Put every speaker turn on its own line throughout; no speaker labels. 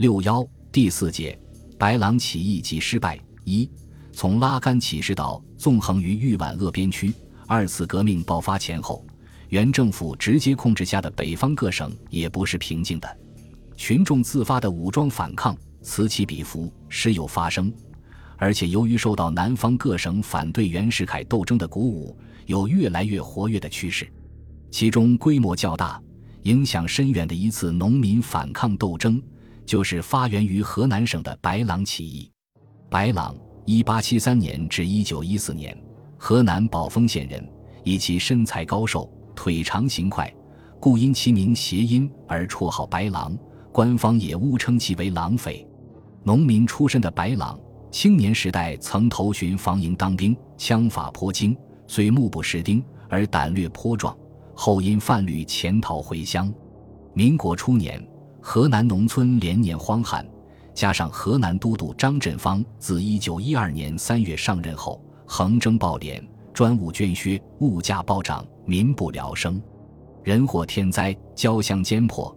六幺第四节，白狼起义及失败。一，从拉杆起事到纵横于豫皖鄂边区，二次革命爆发前后，原政府直接控制下的北方各省也不是平静的，群众自发的武装反抗此起彼伏，时有发生。而且由于受到南方各省反对袁世凯斗争的鼓舞，有越来越活跃的趋势。其中规模较大、影响深远的一次农民反抗斗争。就是发源于河南省的白狼起义。白狼，一八七三年至一九一四年，河南宝丰县人，以其身材高瘦、腿长形快，故因其名谐音而绰号白狼。官方也误称其为狼匪。农民出身的白狼，青年时代曾投巡防营当兵，枪法颇精，虽目不识丁，而胆略颇壮。后因犯律潜逃回乡。民国初年。河南农村连年荒旱，加上河南都督张振芳自一九一二年三月上任后，横征暴敛，专务捐削，物价暴涨，民不聊生，人祸天灾，交相煎迫，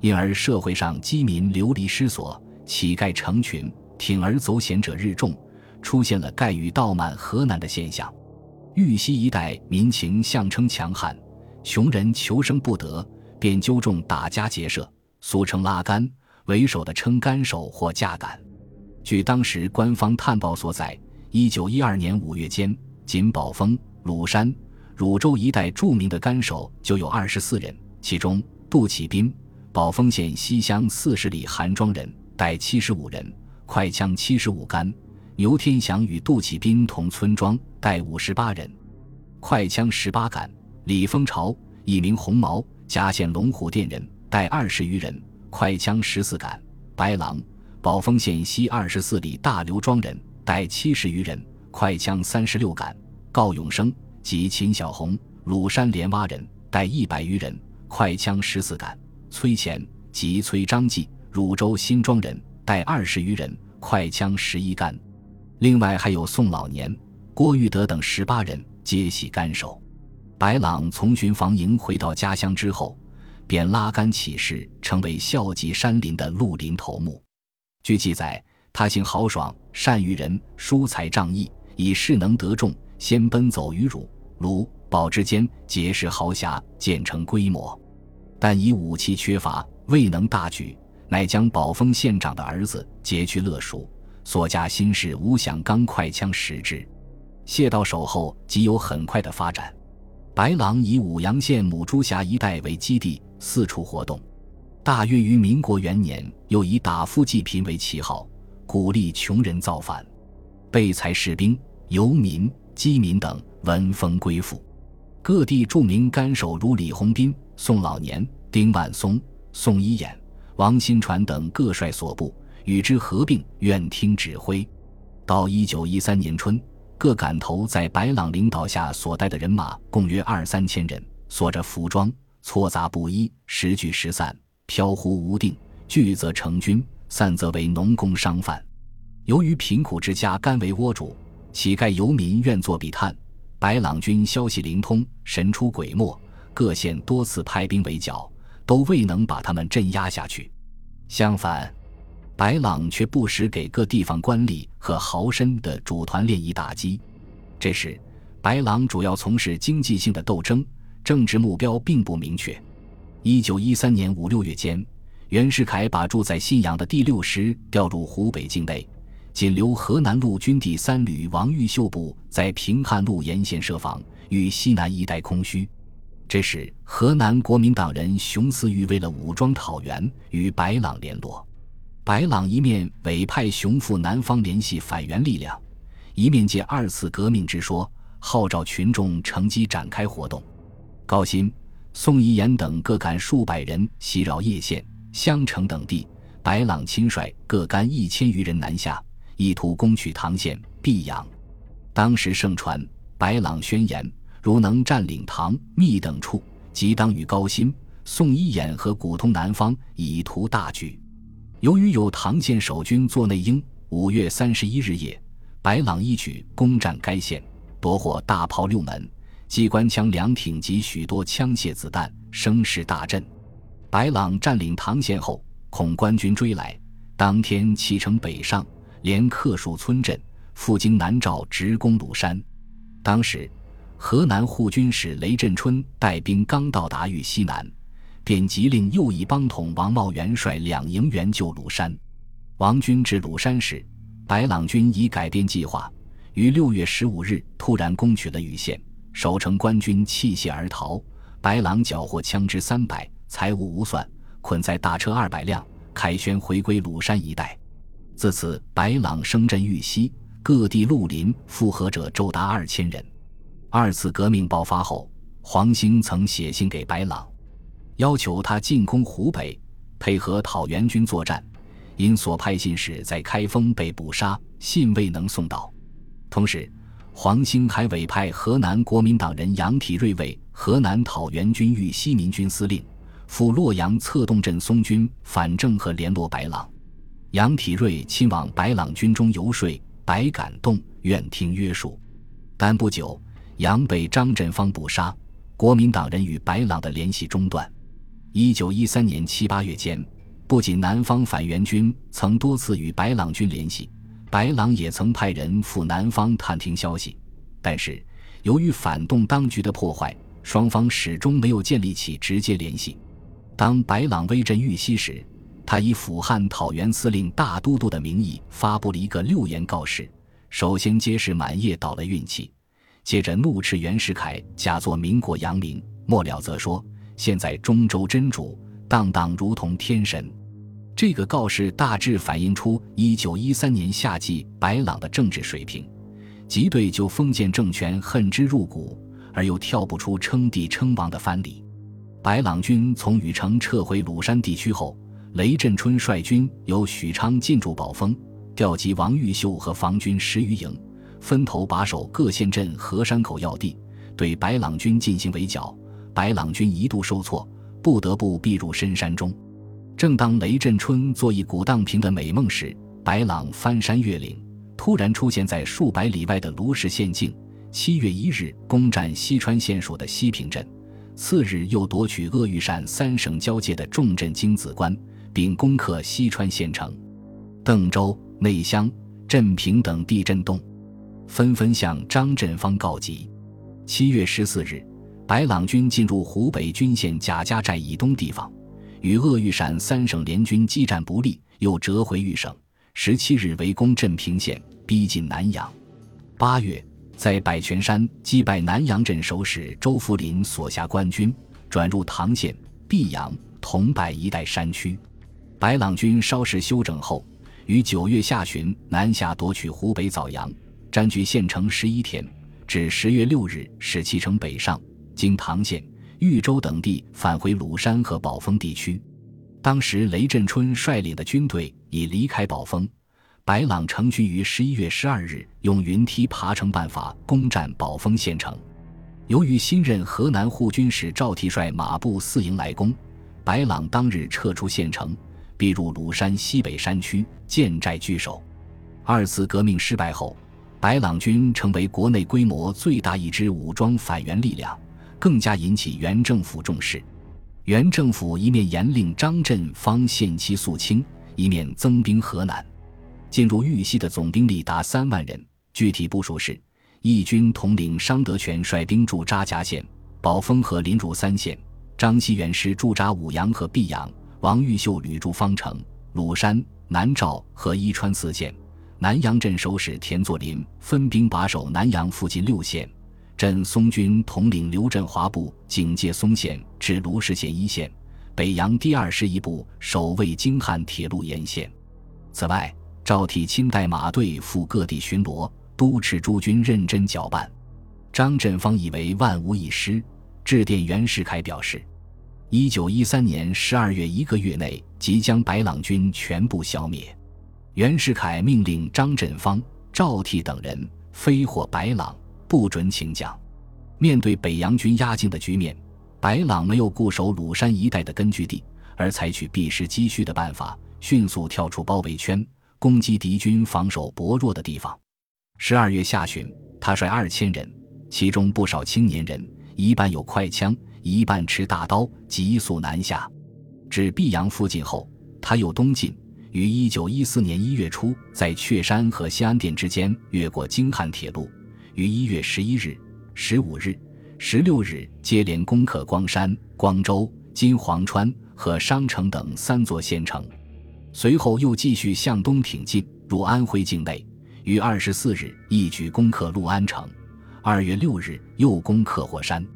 因而社会上饥民流离失所，乞丐成群，铤而走险者日众，出现了盖雨盗满河南的现象。豫西一带民情相称强悍，穷人求生不得，便纠众打家劫舍。俗称拉杆，为首的称杆手或架杆。据当时官方探报所载，一九一二年五月间，仅宝丰、鲁山、汝州一带著名的杆手就有二十四人，其中杜启斌，宝丰县西乡四十里韩庄人，带七十五人，快枪七十五杆；牛天祥与杜启斌同村庄，带五十八人，快枪十八杆；李丰朝，一名红毛，嘉县龙虎店人。带二十余人，快枪十四杆；白狼，宝丰县西二十四里大刘庄人，带七十余人，快枪三十六杆；郜永生及秦小红，鲁山连洼人，带一百余人，快枪十四杆；崔乾及崔章济，汝州新庄人，带二十余人，快枪十一杆。另外还有宋老年、郭玉德等十八人，皆系干手。白朗从巡防营回到家乡之后。便拉杆起事，成为孝济山林的绿林头目。据记载，他性豪爽，善于人，疏财仗义，以势能得众，先奔走于汝、卢、宝之间，结识豪侠，建成规模。但以武器缺乏，未能大举，乃将宝丰县长的儿子劫去勒赎，所加新式无响钢快枪十支。卸到手后，即有很快的发展。白狼以武阳县母猪峡一带为基地。四处活动，大约于民国元年，又以打富济贫为旗号，鼓励穷人造反，备财士兵、游民、饥民等闻风归附。各地著名干手如李鸿斌、宋老年、丁万松、宋一眼、王新传等各率所部与之合并，愿听指挥。到一九一三年春，各赶头在白朗领导下所带的人马共约二三千人，所着服装。错杂不一，时聚时散，飘忽无定。聚则成军，散则为农工商贩。由于贫苦之家甘为窝主，乞丐游民愿作笔探。白朗军消息灵通，神出鬼没，各县多次派兵围剿，都未能把他们镇压下去。相反，白朗却不时给各地方官吏和豪绅的主团练以打击。这时，白朗主要从事经济性的斗争。政治目标并不明确。一九一三年五六月间，袁世凯把住在信阳的第六师调入湖北境内，仅留河南陆军第三旅王玉秀部在平汉路沿线设防，与西南一带空虚。这时，河南国民党人熊思玉为了武装讨袁，与白朗联络。白朗一面委派熊赴南方联系反袁力量，一面借二次革命之说，号召群众乘机展开活动。高新、宋一言等各干数百人袭扰叶县、襄城等地，白朗亲率各干一千余人南下，意图攻取唐县、泌阳。当时盛传白朗宣言：如能占领唐、密等处，即当与高新、宋一眼和古通南方，以图大局。由于有唐县守军做内应，五月三十一日夜，白朗一举攻占该县，夺获大炮六门。机关枪两挺及许多枪械子弹，声势大振。白朗占领唐县后，恐官军追来，当天启程北上，连克数村镇，赴经南诏，直攻鲁山。当时，河南护军使雷震春带兵刚到达豫西南，便急令右翼帮统王茂元率两营援救鲁山。王军至鲁山时，白朗军已改变计划，于六月十五日突然攻取了禹县，守城官军弃械而逃。白朗缴获枪支三百，财物无算，捆在大车二百辆，凯旋回归鲁山一带。自此，白朗声震豫西，各地绿林复合者骤达二千人。二次革命爆发后，黄兴曾写信给白朗，要求他进攻湖北，配合讨袁军作战。因所派信使在开封被捕杀，信未能送到。同时，黄兴还委派河南国民党人杨体瑞为河南讨袁军豫西民军司令，赴洛阳策动镇松军反正和联络白朗。杨体瑞亲往白朗军中游说，白感动，愿听约束。但不久，杨被张振芳捕杀，国民党人与白朗的联系中断。一九一三年七八月间，不仅南方反袁军曾多次与白朗军联系。白朗也曾派人赴南方探听消息，但是由于反动当局的破坏，双方始终没有建立起直接联系。当白朗威震豫西时，他以辅汉讨袁司令大都督的名义发布了一个六言告示，首先揭示满叶倒了运气，接着怒斥袁世凯假作民国扬名，末了则说现在中州真主荡荡如同天神。这个告示大致反映出一九一三年夏季白朗的政治水平，即对旧封建政权恨之入骨，而又跳不出称帝称王的藩篱。白朗军从禹城撤回鲁山地区后，雷震春率军由许昌进驻宝丰，调集王玉秀和防军十余营，分头把守各县镇和山口要地，对白朗军进行围剿。白朗军一度受挫，不得不避入深山中。正当雷震春做一鼓荡平的美梦时，白朗翻山越岭，突然出现在数百里外的卢氏县境。七月一日，攻占西川县属的西平镇，次日又夺取鄂豫陕三省交界的重镇京子关，并攻克西川县城。邓州、内乡、镇平等地震动，纷纷向张振芳告急。七月十四日，白朗军进入湖北均县贾家寨以东地方。与鄂豫陕三省联军激战不利，又折回豫省。十七日围攻镇平县，逼近南阳。八月，在百泉山击败南阳镇守使周福林所辖官军，转入唐县、泌阳、桐柏一带山区。白朗军稍事休整后，于九月下旬南下夺取湖北枣阳，占据县城十一天，至十月六日使其城北上，经唐县。豫州等地返回鲁山和宝丰地区，当时雷震春率领的军队已离开宝丰，白朗乘军于十一月十二日用云梯爬城办法攻占宝丰县城。由于新任河南护军使赵替率马步四营来攻，白朗当日撤出县城，避入鲁山西北山区，建寨据守。二次革命失败后，白朗军成为国内规模最大一支武装反袁力量。更加引起原政府重视。原政府一面严令张振方限期肃清，一面增兵河南。进入豫西的总兵力达三万人。具体部署是：义军统领商德全率兵驻扎夹县、宝丰和临汝三县；张锡元师驻扎武阳和泌阳；王玉秀旅驻方城、鲁山、南诏和伊川四县；南阳镇守使田作霖分兵把守南阳附近六县。镇松军统领刘振华部警戒松县至卢氏县一线，北洋第二师一部守卫京汉铁路沿线。此外，赵体亲带马队赴各地巡逻，督斥诸军认真搅拌。张振芳以为万无一失，致电袁世凯表示：一九一三年十二月一个月内即将白朗军全部消灭。袁世凯命令张振芳、赵体等人飞获白朗。不准请降。面对北洋军压境的局面，白朗没有固守鲁山一带的根据地，而采取避实击虚的办法，迅速跳出包围圈，攻击敌军防守薄弱的地方。十二月下旬，他率二千人，其中不少青年人，一半有快枪，一半持大刀，急速南下。至毕阳附近后，他又东进，于一九一四年一月初在雀山和西安店之间越过京汉铁路，于一月十一日、十五日、十六日接连攻克光山、光州、金黄川和商城等三座县城，随后又继续向东挺进，入安徽境内。于二十四日一举攻克六安城，二月六日又攻克霍山。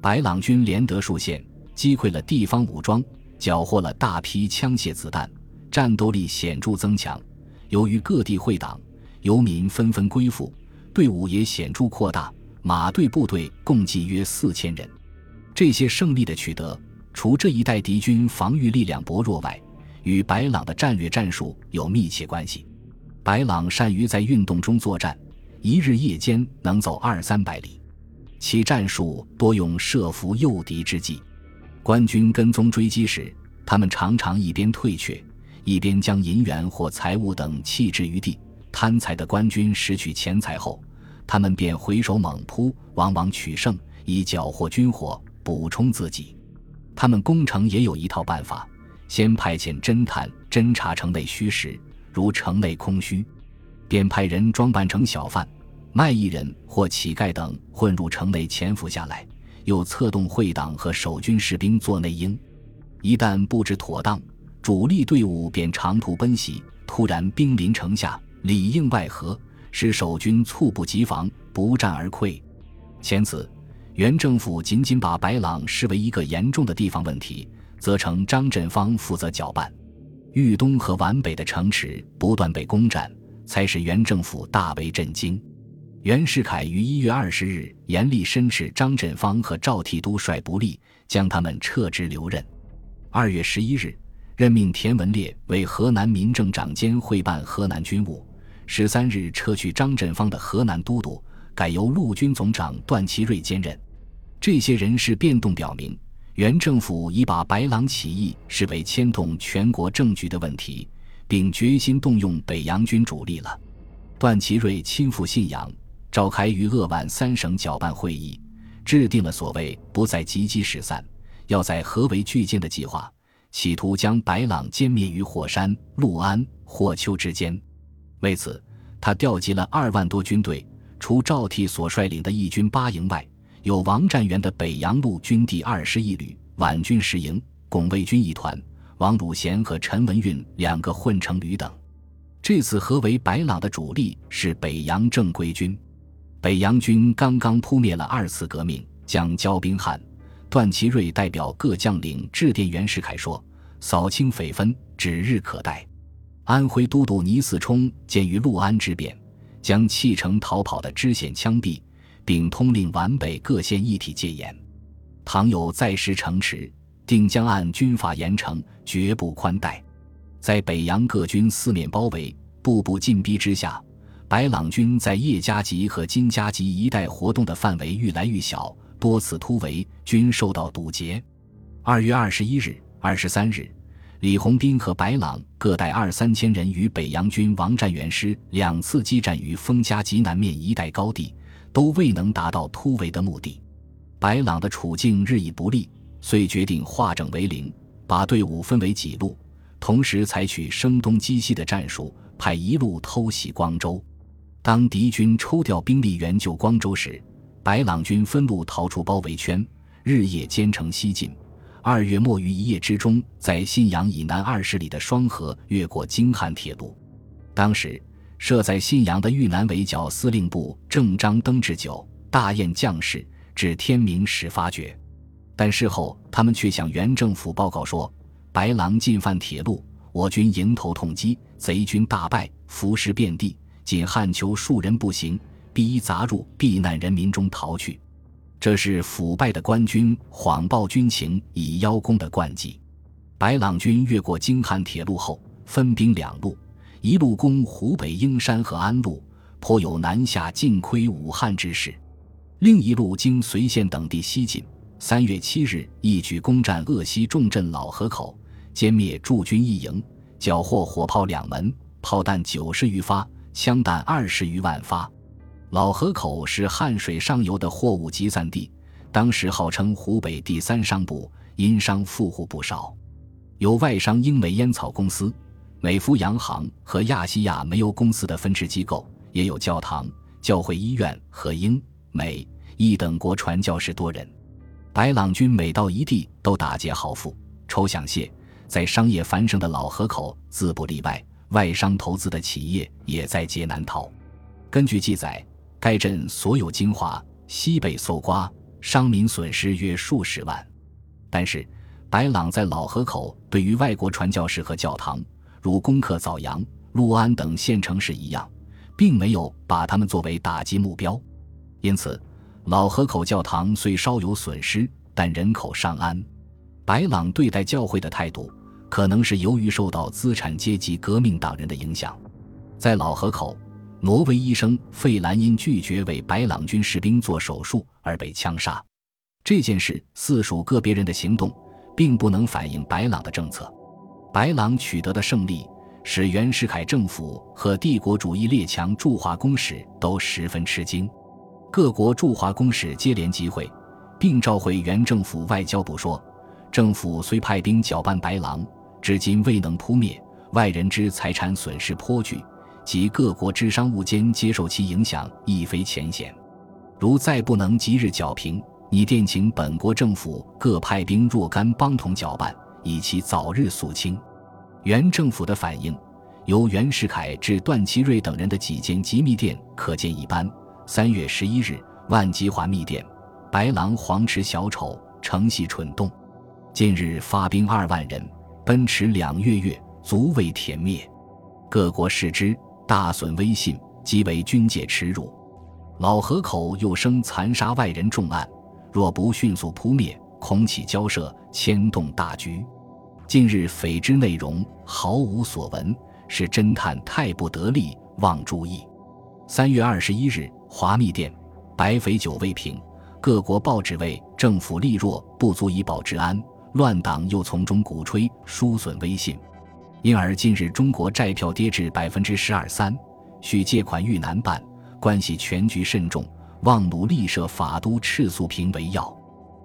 白朗军连得数县，击溃了地方武装，缴获了大批枪械子弹。战斗力显著增强，由于各地会党，游民纷纷归附，队伍也显著扩大，马队部队共计约四千人。这些胜利的取得，除这一带敌军防御力量薄弱外，与白朗的战略战术有密切关系。白朗善于在运动中作战，一日夜间能走二三百里，其战术多用设伏诱敌之计。官军跟踪追击时，他们常常一边退却。一边将银元或财物等弃置于地，贪财的官军拾取钱财后，他们便回首猛扑，往往取胜，以缴获军火，补充自己。他们攻城也有一套办法：先派遣侦探侦查城内虚实，如城内空虚，便派人装扮成小贩、卖艺人或乞丐等混入城内潜伏下来，又策动会党和守军士兵做内应。一旦布置妥当。主力队伍便长途奔袭，突然兵临城下，里应外合，使守军猝不及防，不战而溃。前此，原政府仅仅把白朗视为一个严重的地方问题，责成张振芳负责搅拌。豫东和皖北的城池不断被攻占，才使原政府大为震惊。袁世凯于一月二十日严厉申斥张振芳和赵替都率不利，将他们撤职留任。二月十一日。任命田文烈为河南民政长兼会办河南军务。十三日撤去张振芳的河南都督，改由陆军总长段祺瑞兼任。这些人事变动表明，原政府已把白狼起义视为牵动全国政局的问题，并决心动用北洋军主力了。段祺瑞亲赴信阳，召开豫鄂皖三省搅拌会议，制定了所谓“不再积极使散，要在合围聚歼”的计划。企图将白朗歼灭于霍山、陆安、霍丘之间。为此，他调集了二万多军队，除赵替所率领的义军八营外，有王占元的北洋路军第二十一旅、皖军十营、拱卫军一团、王汝贤和陈文运两个混成旅等。这次合围白朗的主力是北洋正规军。北洋军刚刚扑灭了二次革命，将焦兵汉。段祺瑞代表各将领致电袁世凯说：“扫清匪分，指日可待。”安徽都督倪嗣冲鉴于陆安之变，将弃城逃跑的知县枪毙，并通令皖北各县一体戒严。倘有再失城池，定将按军法严惩，绝不宽待。在北洋各军四面包围、步步进逼之下，白朗军在叶家集和金家集一带活动的范围愈来愈小。多次突围均受到堵截。二月二十一日、二十三日，李鸿宾和白朗各带二三千人与北洋军王占元师两次激战于丰家集南面一带高地，都未能达到突围的目的。白朗的处境日益不利，遂决定化整为零，把队伍分为几路，同时采取声东击西的战术，派一路偷袭光州。当敌军抽调兵力援救光州时，白朗军分路逃出包围圈，日夜兼程西进。二月末于一夜之中，在信阳以南二十里的双河越过京汉铁路。当时设在信阳的豫南围剿司令部正张登置酒大宴将士，至天明时发觉。但事后他们却向原政府报告说，白狼进犯铁路，我军迎头痛击，贼军大败，浮尸遍地，仅汉囚数人步行。逼砸入避难人民中逃去，这是腐败的官军谎报军情以邀功的惯技。白朗军越过京汉铁路后，分兵两路，一路攻湖北英山和安陆，颇有南下尽窥武汉之势；另一路经随县等地西进。三月七日，一举攻占鄂西重镇老河口，歼灭驻军一营，缴获火炮两门，炮弹九十余发，枪弹二十余万发。老河口是汉水上游的货物集散地，当时号称湖北第三商埠，因商富户不少。有外商英美烟草公司，美孚洋行和亚细亚煤油公司的分支机构，也有教堂、教会、医院和英、美、意等国传教士多人。白朗军每到一地都打劫豪富，抽象械，在商业繁盛的老河口自不例外，外商投资的企业也在劫难逃。根据记载，该镇所有精华西北搜刮，商民损失约数十万。但是，白朗在老河口对于外国传教士和教堂，如攻克枣阳、六安等县城市一样，并没有把他们作为打击目标。因此，老河口教堂虽稍有损失，但人口尚安。白朗对待教会的态度，可能是由于受到资产阶级革命党人的影响。在老河口，挪威医生费兰因拒绝为白朗军士兵做手术而被枪杀。这件事似属个别人的行动，并不能反映白朗的政策。白朗取得的胜利，使袁世凯政府和帝国主义列强驻华公使都十分吃惊。各国驻华公使接连集会，并召回原政府外交部说：“政府虽派兵搅拌白狼，至今未能扑灭。外人之财产损失颇巨，及各国之商务间接受其影响，亦非浅显。如再不能即日剿平，拟电请本国政府各派兵若干帮同搅拌，以其早日肃清。”原政府的反应，由袁世凯至段祺瑞等人的几间机密电可见一斑。三月十一日，万吉华密电：白狼黄池小丑，诚系蠢动。近日发兵二万人，奔驰两月月，足为田灭。各国视之，大损威信，即为军界耻辱。老河口又生残杀外人重案，若不迅速扑灭，恐起交涉，牵动大局。近日匪之内容毫无所闻，是侦探太不得力，望注意。三月二十一日。华密电，白匪久未平，各国报纸为政府力弱，不足以保治安，乱党又从中鼓吹，疏损威信，因而近日中国债票跌至百分之十二三，需借款遇难办，关系全局慎重，望努力设法都赤素平为要。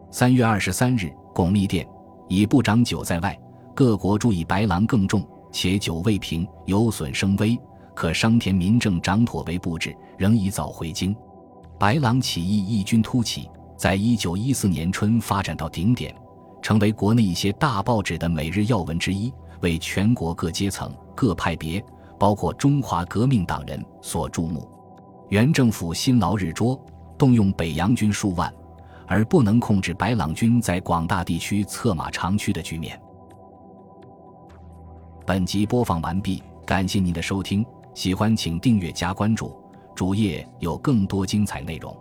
三月二十三日，巩密电，以部长久在外，各国注意白狼更重，且久未平，有损声威。可商田民政长妥为布置，仍宜早回京。白狼起义异军突起，在一九一四年春发展到顶点，成为国内一些大报纸的每日要闻之一，为全国各阶层、各派别，包括中华革命党人所注目。原政府辛劳日拙，动用北洋军数万，而不能控制白朗军在广大地区策马长驱的局面。本集播放完毕，感谢您的收听。喜欢请订阅加关注，主页有更多精彩内容。